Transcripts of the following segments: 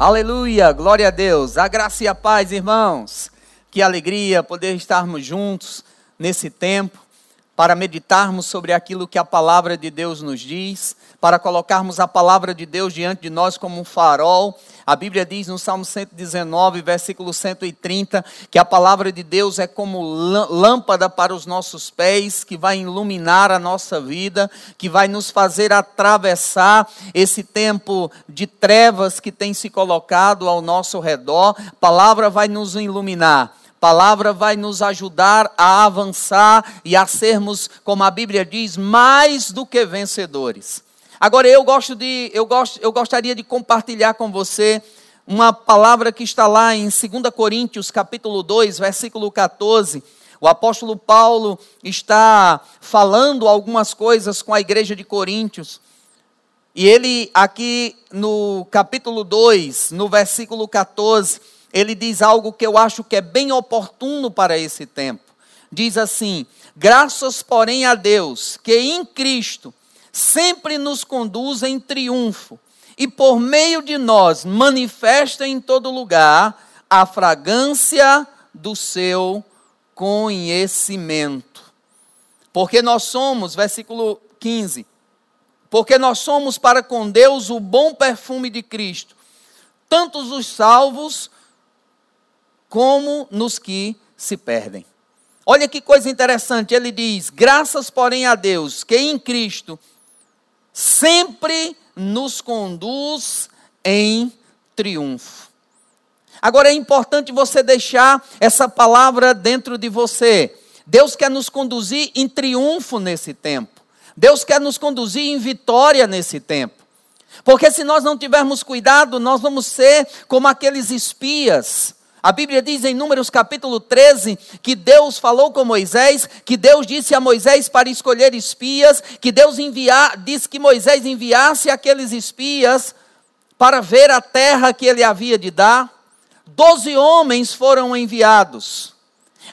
Aleluia, glória a Deus. A graça e a paz, irmãos. Que alegria poder estarmos juntos nesse tempo para meditarmos sobre aquilo que a palavra de Deus nos diz, para colocarmos a palavra de Deus diante de nós como um farol. A Bíblia diz no Salmo 119, versículo 130, que a palavra de Deus é como lâmpada para os nossos pés, que vai iluminar a nossa vida, que vai nos fazer atravessar esse tempo de trevas que tem se colocado ao nosso redor. A palavra vai nos iluminar palavra vai nos ajudar a avançar e a sermos, como a Bíblia diz, mais do que vencedores. Agora eu gosto de eu gosto eu gostaria de compartilhar com você uma palavra que está lá em 2 Coríntios, capítulo 2, versículo 14. O apóstolo Paulo está falando algumas coisas com a igreja de Coríntios. E ele aqui no capítulo 2, no versículo 14, ele diz algo que eu acho que é bem oportuno para esse tempo. Diz assim: Graças, porém, a Deus, que em Cristo sempre nos conduz em triunfo e por meio de nós manifesta em todo lugar a fragrância do seu conhecimento. Porque nós somos, versículo 15, porque nós somos para com Deus o bom perfume de Cristo, tanto os salvos como nos que se perdem. Olha que coisa interessante, ele diz: graças, porém, a Deus, que em Cristo sempre nos conduz em triunfo. Agora é importante você deixar essa palavra dentro de você. Deus quer nos conduzir em triunfo nesse tempo. Deus quer nos conduzir em vitória nesse tempo. Porque se nós não tivermos cuidado, nós vamos ser como aqueles espias a Bíblia diz em Números capítulo 13 que Deus falou com Moisés, que Deus disse a Moisés para escolher espias, que Deus enviar, disse que Moisés enviasse aqueles espias para ver a terra que ele havia de dar. Doze homens foram enviados.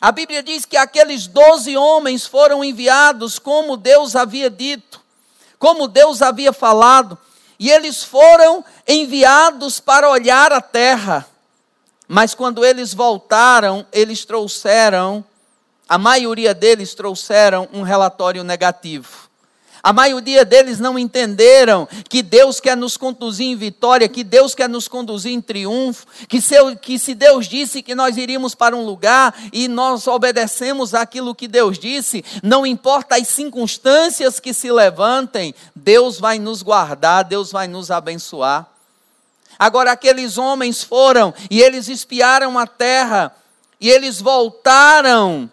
A Bíblia diz que aqueles doze homens foram enviados como Deus havia dito, como Deus havia falado, e eles foram enviados para olhar a terra. Mas quando eles voltaram, eles trouxeram, a maioria deles trouxeram um relatório negativo. A maioria deles não entenderam que Deus quer nos conduzir em vitória, que Deus quer nos conduzir em triunfo, que se, que se Deus disse que nós iríamos para um lugar e nós obedecemos aquilo que Deus disse, não importa as circunstâncias que se levantem, Deus vai nos guardar, Deus vai nos abençoar. Agora aqueles homens foram e eles espiaram a terra e eles voltaram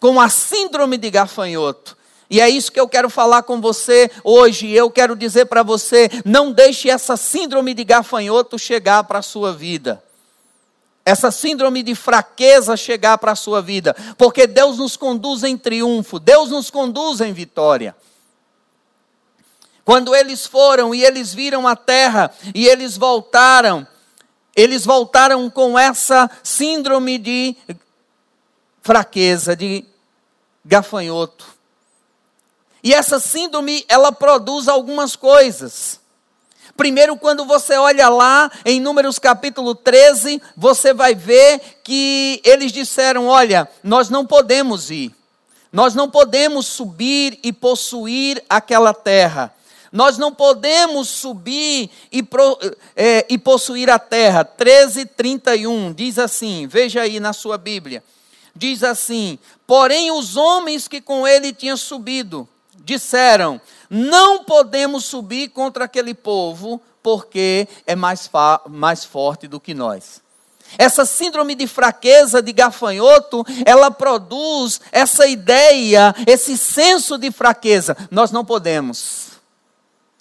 com a síndrome de gafanhoto. E é isso que eu quero falar com você hoje. Eu quero dizer para você: não deixe essa síndrome de gafanhoto chegar para a sua vida. Essa síndrome de fraqueza chegar para a sua vida. Porque Deus nos conduz em triunfo, Deus nos conduz em vitória. Quando eles foram e eles viram a terra e eles voltaram, eles voltaram com essa síndrome de fraqueza, de gafanhoto. E essa síndrome, ela produz algumas coisas. Primeiro, quando você olha lá em Números capítulo 13, você vai ver que eles disseram: Olha, nós não podemos ir, nós não podemos subir e possuir aquela terra nós não podemos subir e, pro, é, e possuir a terra. 13, 31 diz assim: veja aí na sua Bíblia. Diz assim: Porém, os homens que com ele tinham subido disseram: Não podemos subir contra aquele povo, porque é mais, mais forte do que nós. Essa síndrome de fraqueza, de gafanhoto, ela produz essa ideia, esse senso de fraqueza. Nós não podemos.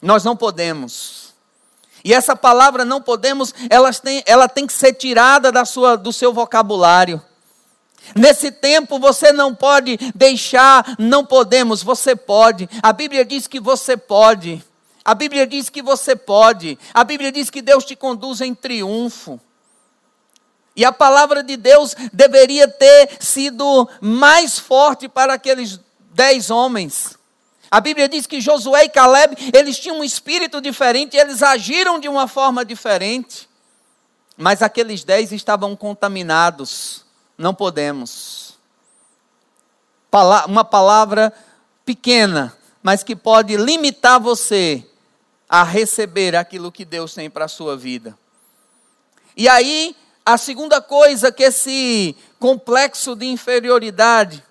Nós não podemos. E essa palavra não podemos, ela tem, ela tem que ser tirada da sua, do seu vocabulário. Nesse tempo você não pode deixar, não podemos, você pode. A Bíblia diz que você pode. A Bíblia diz que você pode. A Bíblia diz que Deus te conduz em triunfo. E a palavra de Deus deveria ter sido mais forte para aqueles dez homens. A Bíblia diz que Josué e Caleb, eles tinham um espírito diferente, eles agiram de uma forma diferente. mas aqueles dez estavam contaminados. Não podemos. Uma palavra pequena, mas que pode limitar você a receber aquilo que Deus tem para a sua vida. E aí, a segunda coisa que esse complexo de inferioridade,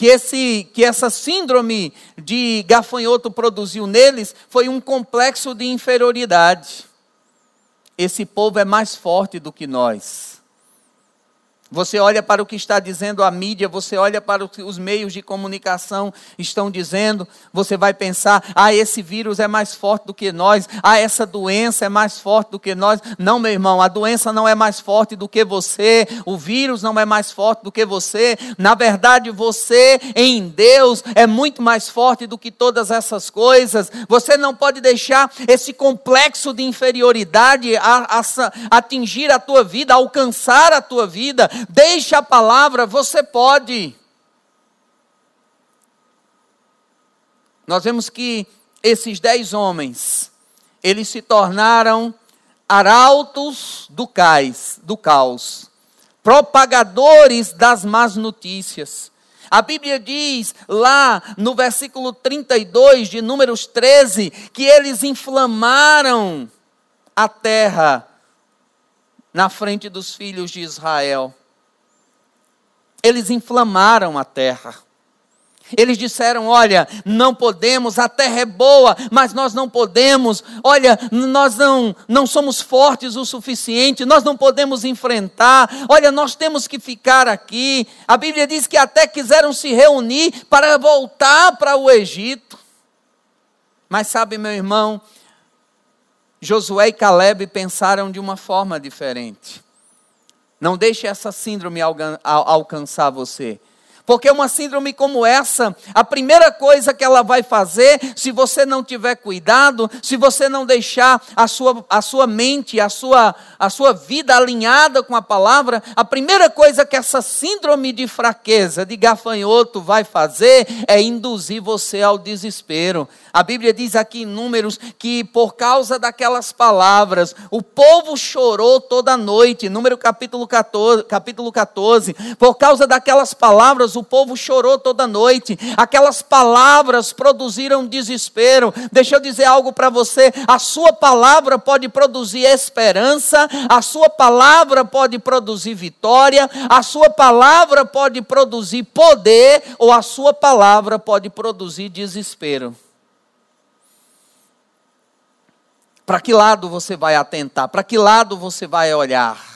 que, esse, que essa síndrome de gafanhoto produziu neles, foi um complexo de inferioridade. Esse povo é mais forte do que nós. Você olha para o que está dizendo a mídia, você olha para o que os meios de comunicação estão dizendo, você vai pensar: ah, esse vírus é mais forte do que nós, ah, essa doença é mais forte do que nós. Não, meu irmão, a doença não é mais forte do que você, o vírus não é mais forte do que você. Na verdade, você em Deus é muito mais forte do que todas essas coisas. Você não pode deixar esse complexo de inferioridade atingir a tua vida, alcançar a tua vida Deixe a palavra, você pode. Nós vemos que esses dez homens, eles se tornaram arautos do cais, do caos, propagadores das más notícias. A Bíblia diz lá no versículo 32 de Números 13 que eles inflamaram a terra na frente dos filhos de Israel. Eles inflamaram a terra. Eles disseram: Olha, não podemos, a terra é boa, mas nós não podemos. Olha, nós não, não somos fortes o suficiente, nós não podemos enfrentar. Olha, nós temos que ficar aqui. A Bíblia diz que até quiseram se reunir para voltar para o Egito. Mas sabe, meu irmão, Josué e Caleb pensaram de uma forma diferente. Não deixe essa síndrome alcançar você. Porque uma síndrome como essa, a primeira coisa que ela vai fazer, se você não tiver cuidado, se você não deixar a sua, a sua mente, a sua, a sua vida alinhada com a palavra, a primeira coisa que essa síndrome de fraqueza, de gafanhoto vai fazer é induzir você ao desespero. A Bíblia diz aqui em Números que por causa daquelas palavras, o povo chorou toda noite. Número capítulo 14, capítulo 14. Por causa daquelas palavras, o povo chorou toda noite. Aquelas palavras produziram desespero. Deixa eu dizer algo para você: a sua palavra pode produzir esperança, a sua palavra pode produzir vitória, a sua palavra pode produzir poder, ou a sua palavra pode produzir desespero. Para que lado você vai atentar? Para que lado você vai olhar?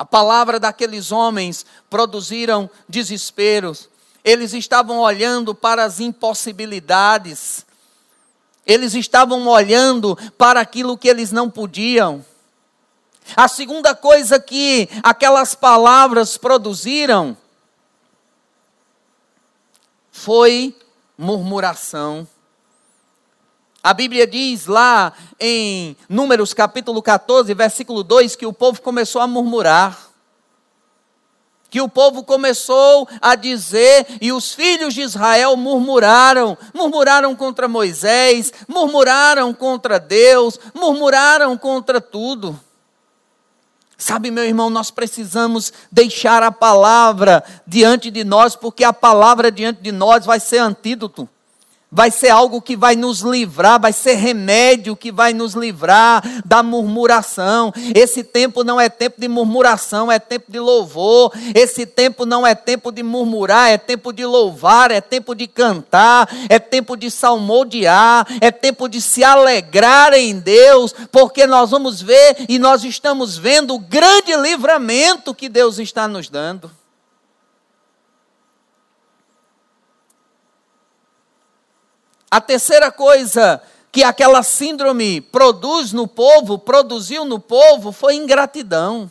A palavra daqueles homens produziram desesperos. Eles estavam olhando para as impossibilidades. Eles estavam olhando para aquilo que eles não podiam. A segunda coisa que aquelas palavras produziram foi murmuração. A Bíblia diz lá em Números capítulo 14, versículo 2, que o povo começou a murmurar. Que o povo começou a dizer, e os filhos de Israel murmuraram, murmuraram contra Moisés, murmuraram contra Deus, murmuraram contra tudo. Sabe, meu irmão, nós precisamos deixar a palavra diante de nós, porque a palavra diante de nós vai ser antídoto vai ser algo que vai nos livrar, vai ser remédio que vai nos livrar da murmuração. Esse tempo não é tempo de murmuração, é tempo de louvor. Esse tempo não é tempo de murmurar, é tempo de louvar, é tempo de cantar, é tempo de salmodiar, é tempo de se alegrar em Deus, porque nós vamos ver e nós estamos vendo o grande livramento que Deus está nos dando. A terceira coisa que aquela síndrome produz no povo, produziu no povo, foi ingratidão.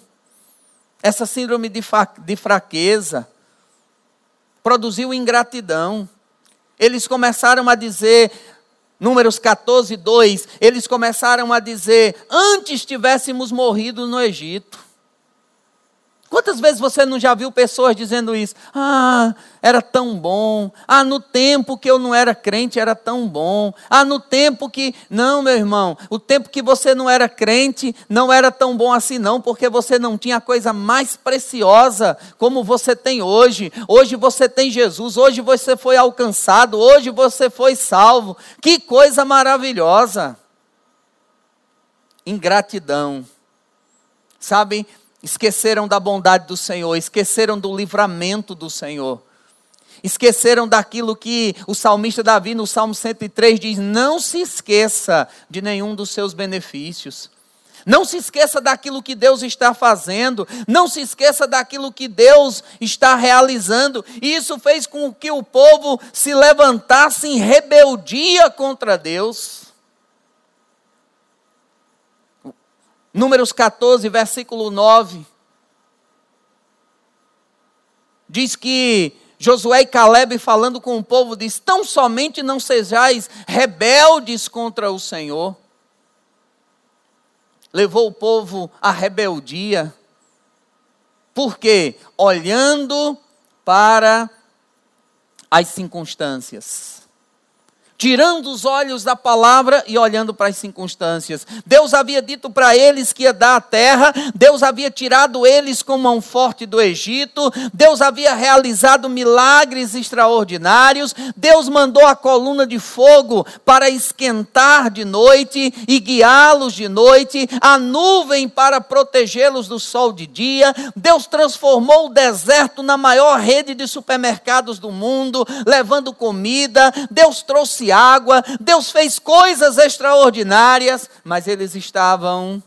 Essa síndrome de, de fraqueza produziu ingratidão. Eles começaram a dizer, Números 14, 2, eles começaram a dizer: antes tivéssemos morrido no Egito. Quantas vezes você não já viu pessoas dizendo isso? Ah, era tão bom. Ah, no tempo que eu não era crente era tão bom. Ah, no tempo que. Não, meu irmão. O tempo que você não era crente não era tão bom assim, não, porque você não tinha a coisa mais preciosa como você tem hoje. Hoje você tem Jesus. Hoje você foi alcançado. Hoje você foi salvo. Que coisa maravilhosa. Ingratidão. Sabe, esqueceram da bondade do Senhor, esqueceram do livramento do Senhor. Esqueceram daquilo que o salmista Davi, no Salmo 103, diz: Não se esqueça de nenhum dos seus benefícios. Não se esqueça daquilo que Deus está fazendo. Não se esqueça daquilo que Deus está realizando. E isso fez com que o povo se levantasse em rebeldia contra Deus. Números 14, versículo 9. Diz que Josué e Caleb falando com o povo diz: "Tão somente não sejais rebeldes contra o Senhor". Levou o povo à rebeldia. Por quê? Olhando para as circunstâncias tirando os olhos da palavra e olhando para as circunstâncias. Deus havia dito para eles que ia dar a terra, Deus havia tirado eles com mão forte do Egito, Deus havia realizado milagres extraordinários, Deus mandou a coluna de fogo para esquentar de noite e guiá-los de noite, a nuvem para protegê-los do sol de dia. Deus transformou o deserto na maior rede de supermercados do mundo, levando comida. Deus trouxe água, Deus fez coisas extraordinárias, mas eles estavam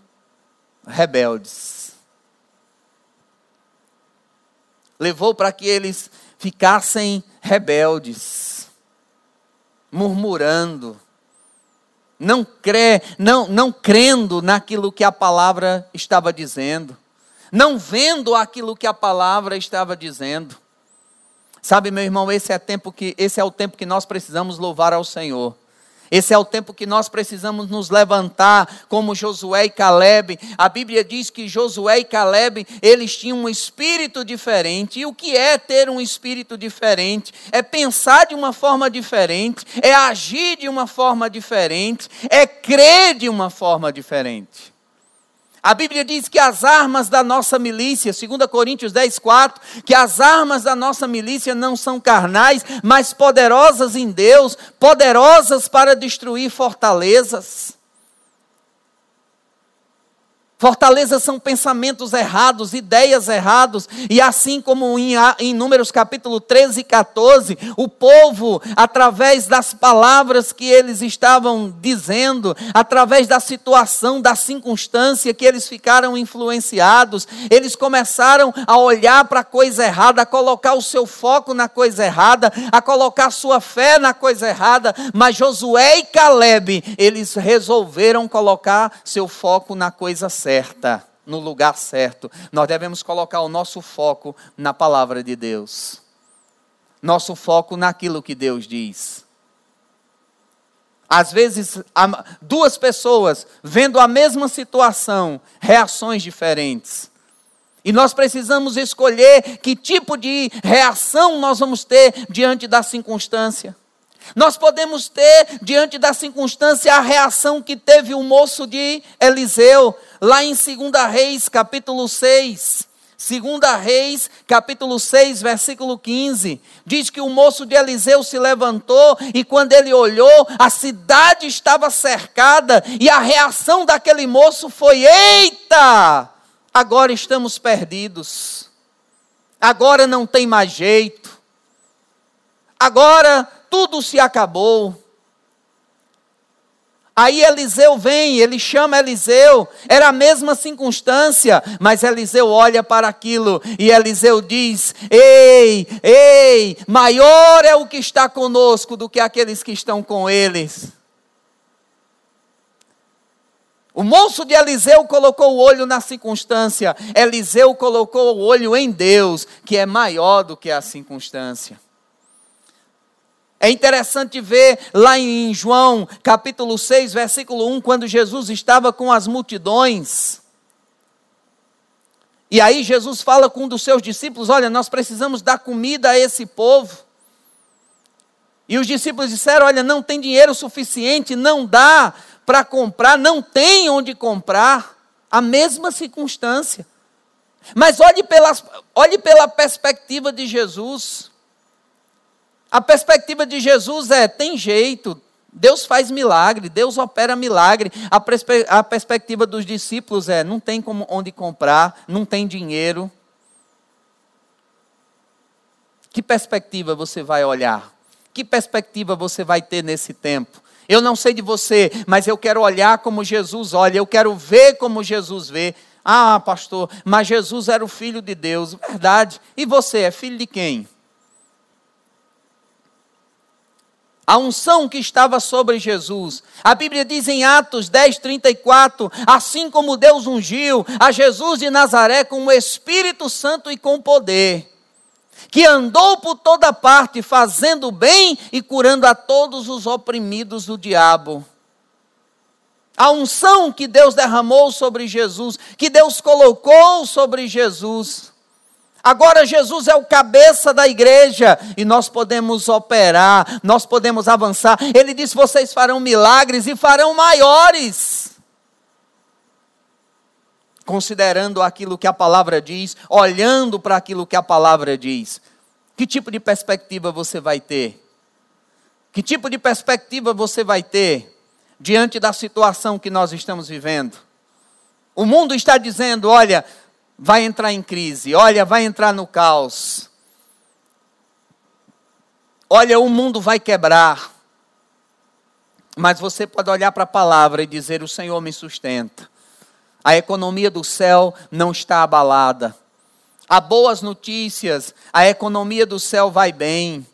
rebeldes. Levou para que eles ficassem rebeldes, murmurando, não crê, não, não crendo naquilo que a palavra estava dizendo, não vendo aquilo que a palavra estava dizendo. Sabe, meu irmão, esse é, tempo que, esse é o tempo que nós precisamos louvar ao Senhor. Esse é o tempo que nós precisamos nos levantar, como Josué e Caleb. A Bíblia diz que Josué e Caleb, eles tinham um espírito diferente. E o que é ter um espírito diferente? É pensar de uma forma diferente, é agir de uma forma diferente, é crer de uma forma diferente. A Bíblia diz que as armas da nossa milícia, 2 Coríntios 10, 4, que as armas da nossa milícia não são carnais, mas poderosas em Deus, poderosas para destruir fortalezas. Fortalezas são pensamentos errados, ideias erradas, e assim como em, em, Números capítulo 13 e 14, o povo, através das palavras que eles estavam dizendo, através da situação, da circunstância que eles ficaram influenciados, eles começaram a olhar para a coisa errada, a colocar o seu foco na coisa errada, a colocar sua fé na coisa errada, mas Josué e Caleb, eles resolveram colocar seu foco na coisa certa certa, no lugar certo. Nós devemos colocar o nosso foco na palavra de Deus. Nosso foco naquilo que Deus diz. Às vezes, duas pessoas vendo a mesma situação, reações diferentes. E nós precisamos escolher que tipo de reação nós vamos ter diante da circunstância. Nós podemos ter, diante da circunstância, a reação que teve o moço de Eliseu, lá em 2 Reis, capítulo 6. 2 Reis, capítulo 6, versículo 15, diz que o moço de Eliseu se levantou e quando ele olhou, a cidade estava cercada e a reação daquele moço foi: Eita, agora estamos perdidos, agora não tem mais jeito, agora tudo se acabou. Aí Eliseu vem, ele chama Eliseu, era a mesma circunstância, mas Eliseu olha para aquilo e Eliseu diz: Ei, ei, maior é o que está conosco do que aqueles que estão com eles. O moço de Eliseu colocou o olho na circunstância, Eliseu colocou o olho em Deus, que é maior do que a circunstância. É interessante ver lá em João capítulo 6, versículo 1, quando Jesus estava com as multidões. E aí Jesus fala com um dos seus discípulos: Olha, nós precisamos dar comida a esse povo. E os discípulos disseram: Olha, não tem dinheiro suficiente, não dá para comprar, não tem onde comprar. A mesma circunstância. Mas olhe, pelas, olhe pela perspectiva de Jesus. A perspectiva de Jesus é: tem jeito, Deus faz milagre, Deus opera milagre. A, perspe a perspectiva dos discípulos é: não tem como, onde comprar, não tem dinheiro. Que perspectiva você vai olhar? Que perspectiva você vai ter nesse tempo? Eu não sei de você, mas eu quero olhar como Jesus olha, eu quero ver como Jesus vê. Ah, pastor, mas Jesus era o filho de Deus, verdade. E você é filho de quem? A unção que estava sobre Jesus. A Bíblia diz em Atos 10, 34: assim como Deus ungiu a Jesus de Nazaré com o Espírito Santo e com poder, que andou por toda parte fazendo bem e curando a todos os oprimidos do diabo. A unção que Deus derramou sobre Jesus, que Deus colocou sobre Jesus Agora Jesus é o cabeça da igreja e nós podemos operar, nós podemos avançar. Ele disse: vocês farão milagres e farão maiores. Considerando aquilo que a palavra diz, olhando para aquilo que a palavra diz. Que tipo de perspectiva você vai ter? Que tipo de perspectiva você vai ter diante da situação que nós estamos vivendo? O mundo está dizendo: olha, vai entrar em crise, olha, vai entrar no caos. Olha, o mundo vai quebrar. Mas você pode olhar para a palavra e dizer: O Senhor me sustenta. A economia do céu não está abalada. Há boas notícias, a economia do céu vai bem.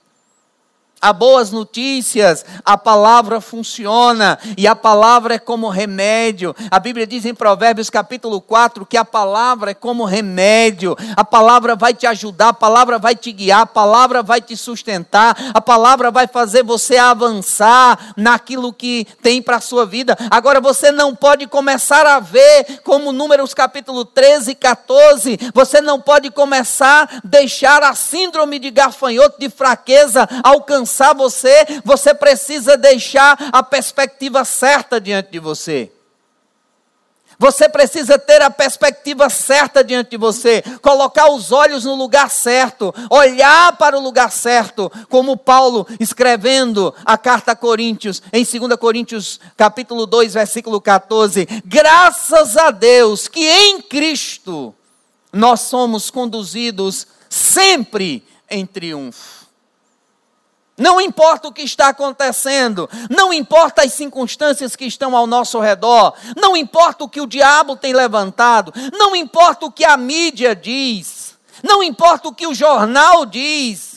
Há boas notícias, a palavra funciona e a palavra é como remédio. A Bíblia diz em Provérbios capítulo 4 que a palavra é como remédio. A palavra vai te ajudar, a palavra vai te guiar, a palavra vai te sustentar, a palavra vai fazer você avançar naquilo que tem para a sua vida. Agora você não pode começar a ver como Números capítulo 13 e 14, você não pode começar a deixar a síndrome de gafanhoto de fraqueza alcançar alcançar você, você precisa deixar a perspectiva certa diante de você. Você precisa ter a perspectiva certa diante de você, colocar os olhos no lugar certo, olhar para o lugar certo, como Paulo escrevendo a carta a Coríntios, em 2 Coríntios, capítulo 2, versículo 14. Graças a Deus que em Cristo nós somos conduzidos sempre em triunfo. Não importa o que está acontecendo, não importa as circunstâncias que estão ao nosso redor, não importa o que o diabo tem levantado, não importa o que a mídia diz, não importa o que o jornal diz,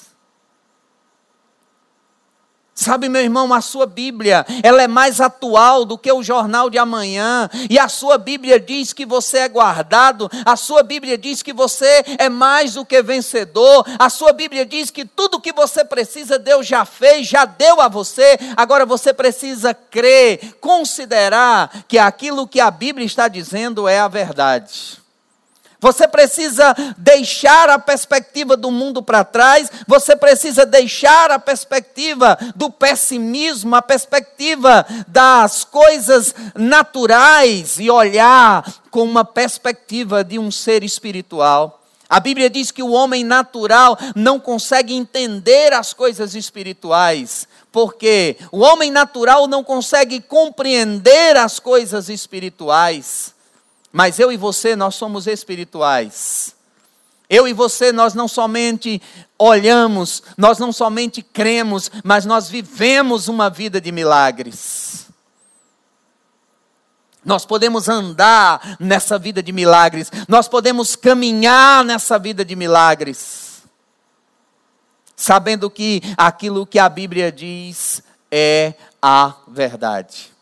Sabe, meu irmão, a sua Bíblia, ela é mais atual do que o jornal de amanhã. E a sua Bíblia diz que você é guardado, a sua Bíblia diz que você é mais do que vencedor. A sua Bíblia diz que tudo que você precisa Deus já fez, já deu a você. Agora você precisa crer, considerar que aquilo que a Bíblia está dizendo é a verdade. Você precisa deixar a perspectiva do mundo para trás, você precisa deixar a perspectiva do pessimismo, a perspectiva das coisas naturais e olhar com uma perspectiva de um ser espiritual. A Bíblia diz que o homem natural não consegue entender as coisas espirituais, porque o homem natural não consegue compreender as coisas espirituais. Mas eu e você, nós somos espirituais. Eu e você, nós não somente olhamos, nós não somente cremos, mas nós vivemos uma vida de milagres. Nós podemos andar nessa vida de milagres, nós podemos caminhar nessa vida de milagres, sabendo que aquilo que a Bíblia diz é a verdade.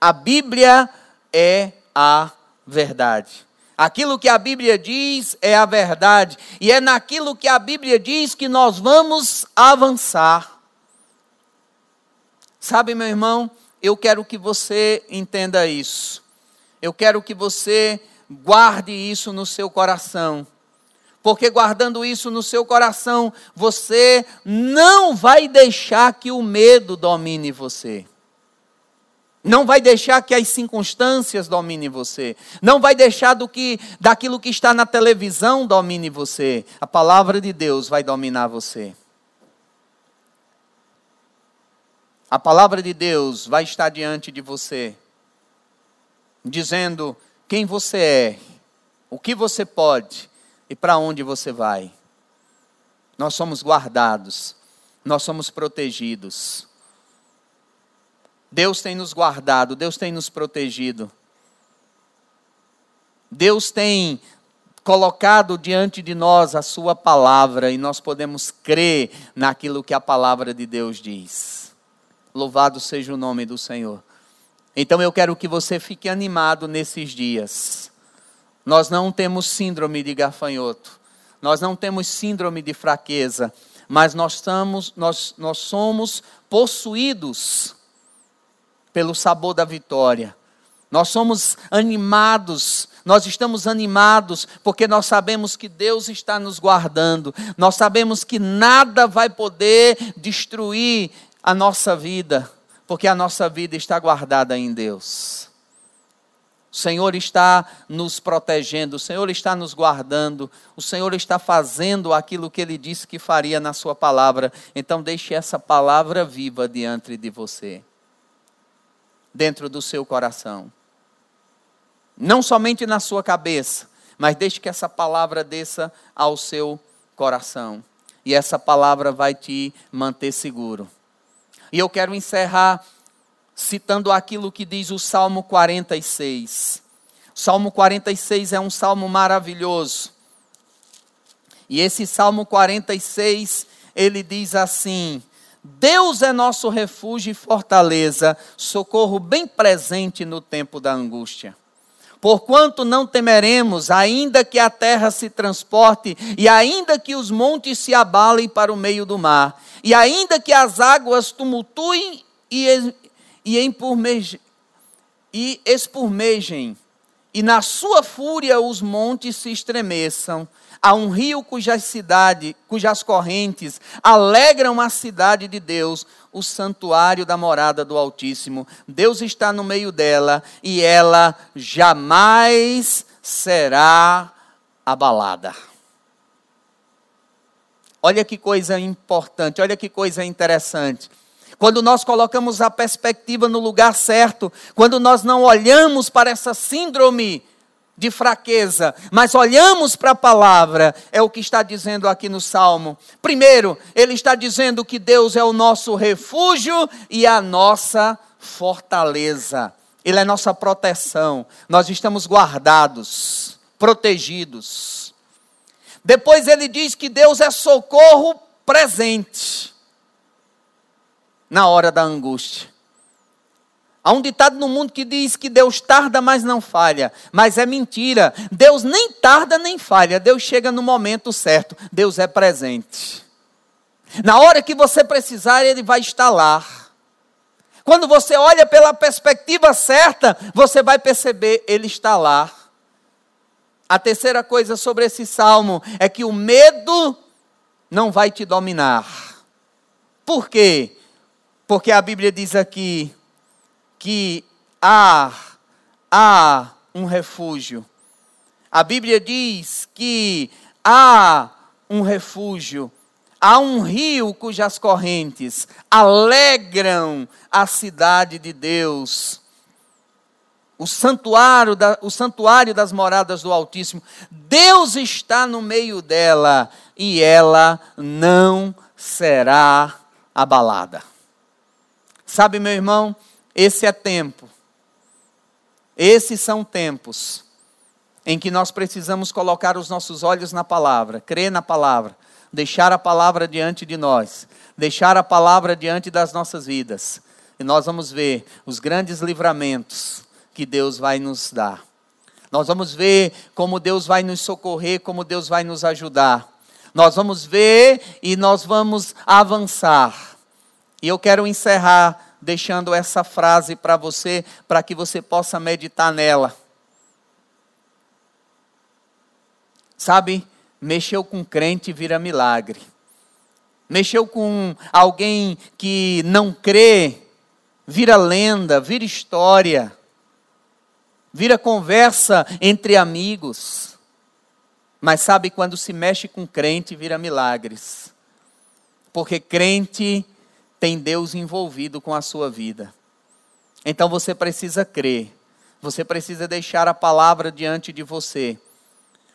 A Bíblia é a verdade. Aquilo que a Bíblia diz é a verdade, e é naquilo que a Bíblia diz que nós vamos avançar. Sabe, meu irmão, eu quero que você entenda isso. Eu quero que você guarde isso no seu coração. Porque guardando isso no seu coração, você não vai deixar que o medo domine você. Não vai deixar que as circunstâncias dominem você. Não vai deixar do que daquilo que está na televisão domine você. A palavra de Deus vai dominar você. A palavra de Deus vai estar diante de você, dizendo quem você é, o que você pode e para onde você vai. Nós somos guardados, nós somos protegidos. Deus tem nos guardado, Deus tem nos protegido. Deus tem colocado diante de nós a Sua palavra e nós podemos crer naquilo que a palavra de Deus diz. Louvado seja o nome do Senhor. Então eu quero que você fique animado nesses dias. Nós não temos síndrome de gafanhoto. Nós não temos síndrome de fraqueza, mas nós, estamos, nós, nós somos possuídos pelo sabor da vitória. Nós somos animados, nós estamos animados porque nós sabemos que Deus está nos guardando, nós sabemos que nada vai poder destruir a nossa vida, porque a nossa vida está guardada em Deus. O Senhor está nos protegendo, o Senhor está nos guardando, o Senhor está fazendo aquilo que Ele disse que faria na Sua palavra. Então, deixe essa palavra viva diante de você, dentro do seu coração. Não somente na sua cabeça, mas deixe que essa palavra desça ao seu coração. E essa palavra vai te manter seguro. E eu quero encerrar citando aquilo que diz o Salmo 46. O Salmo 46 é um salmo maravilhoso. E esse Salmo 46, ele diz assim: Deus é nosso refúgio e fortaleza, socorro bem presente no tempo da angústia. Porquanto não temeremos, ainda que a terra se transporte, e ainda que os montes se abalem para o meio do mar, e ainda que as águas tumultuem e, e, e espurmejem, e na sua fúria os montes se estremeçam, há um rio cujas cidade, cujas correntes alegram a cidade de Deus, o santuário da morada do Altíssimo. Deus está no meio dela e ela jamais será abalada. Olha que coisa importante, olha que coisa interessante. Quando nós colocamos a perspectiva no lugar certo, quando nós não olhamos para essa síndrome de fraqueza, mas olhamos para a palavra, é o que está dizendo aqui no Salmo. Primeiro, ele está dizendo que Deus é o nosso refúgio e a nossa fortaleza. Ele é nossa proteção. Nós estamos guardados, protegidos. Depois ele diz que Deus é socorro presente na hora da angústia. Há um ditado no mundo que diz que Deus tarda, mas não falha. Mas é mentira. Deus nem tarda nem falha. Deus chega no momento certo. Deus é presente. Na hora que você precisar, Ele vai estar lá. Quando você olha pela perspectiva certa, você vai perceber, Ele está lá. A terceira coisa sobre esse salmo é que o medo não vai te dominar. Por quê? Porque a Bíblia diz aqui que há, há um refúgio. A Bíblia diz que há um refúgio. Há um rio cujas correntes alegram a cidade de Deus o santuário, da, o santuário das moradas do Altíssimo. Deus está no meio dela e ela não será abalada. Sabe, meu irmão, esse é tempo. Esses são tempos em que nós precisamos colocar os nossos olhos na palavra, crer na palavra, deixar a palavra diante de nós, deixar a palavra diante das nossas vidas. E nós vamos ver os grandes livramentos que Deus vai nos dar. Nós vamos ver como Deus vai nos socorrer, como Deus vai nos ajudar. Nós vamos ver e nós vamos avançar. E eu quero encerrar deixando essa frase para você, para que você possa meditar nela. Sabe, mexeu com crente vira milagre. Mexeu com alguém que não crê, vira lenda, vira história, vira conversa entre amigos. Mas sabe quando se mexe com crente, vira milagres. Porque crente tem Deus envolvido com a sua vida. Então você precisa crer. Você precisa deixar a palavra diante de você.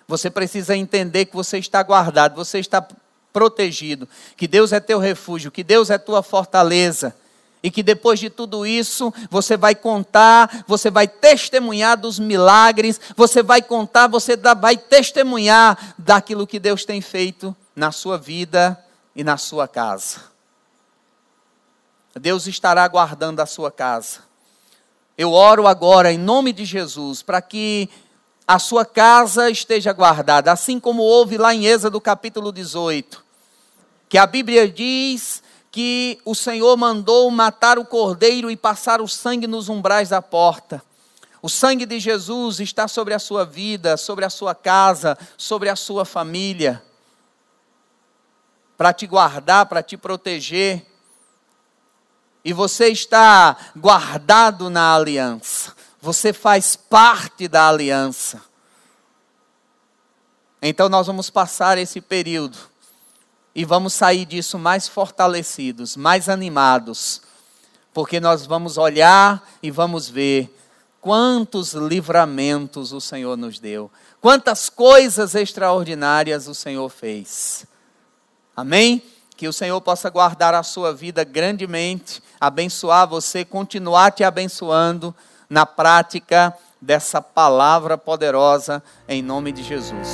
Você precisa entender que você está guardado, você está protegido, que Deus é teu refúgio, que Deus é tua fortaleza. E que depois de tudo isso, você vai contar, você vai testemunhar dos milagres, você vai contar, você vai testemunhar daquilo que Deus tem feito na sua vida e na sua casa. Deus estará guardando a sua casa. Eu oro agora em nome de Jesus para que a sua casa esteja guardada, assim como houve lá em Êxodo capítulo 18, que a Bíblia diz que o Senhor mandou matar o cordeiro e passar o sangue nos umbrais da porta. O sangue de Jesus está sobre a sua vida, sobre a sua casa, sobre a sua família, para te guardar, para te proteger. E você está guardado na aliança. Você faz parte da aliança. Então nós vamos passar esse período e vamos sair disso mais fortalecidos, mais animados, porque nós vamos olhar e vamos ver quantos livramentos o Senhor nos deu, quantas coisas extraordinárias o Senhor fez. Amém? Que o Senhor possa guardar a sua vida grandemente, abençoar você, continuar te abençoando na prática dessa palavra poderosa, em nome de Jesus.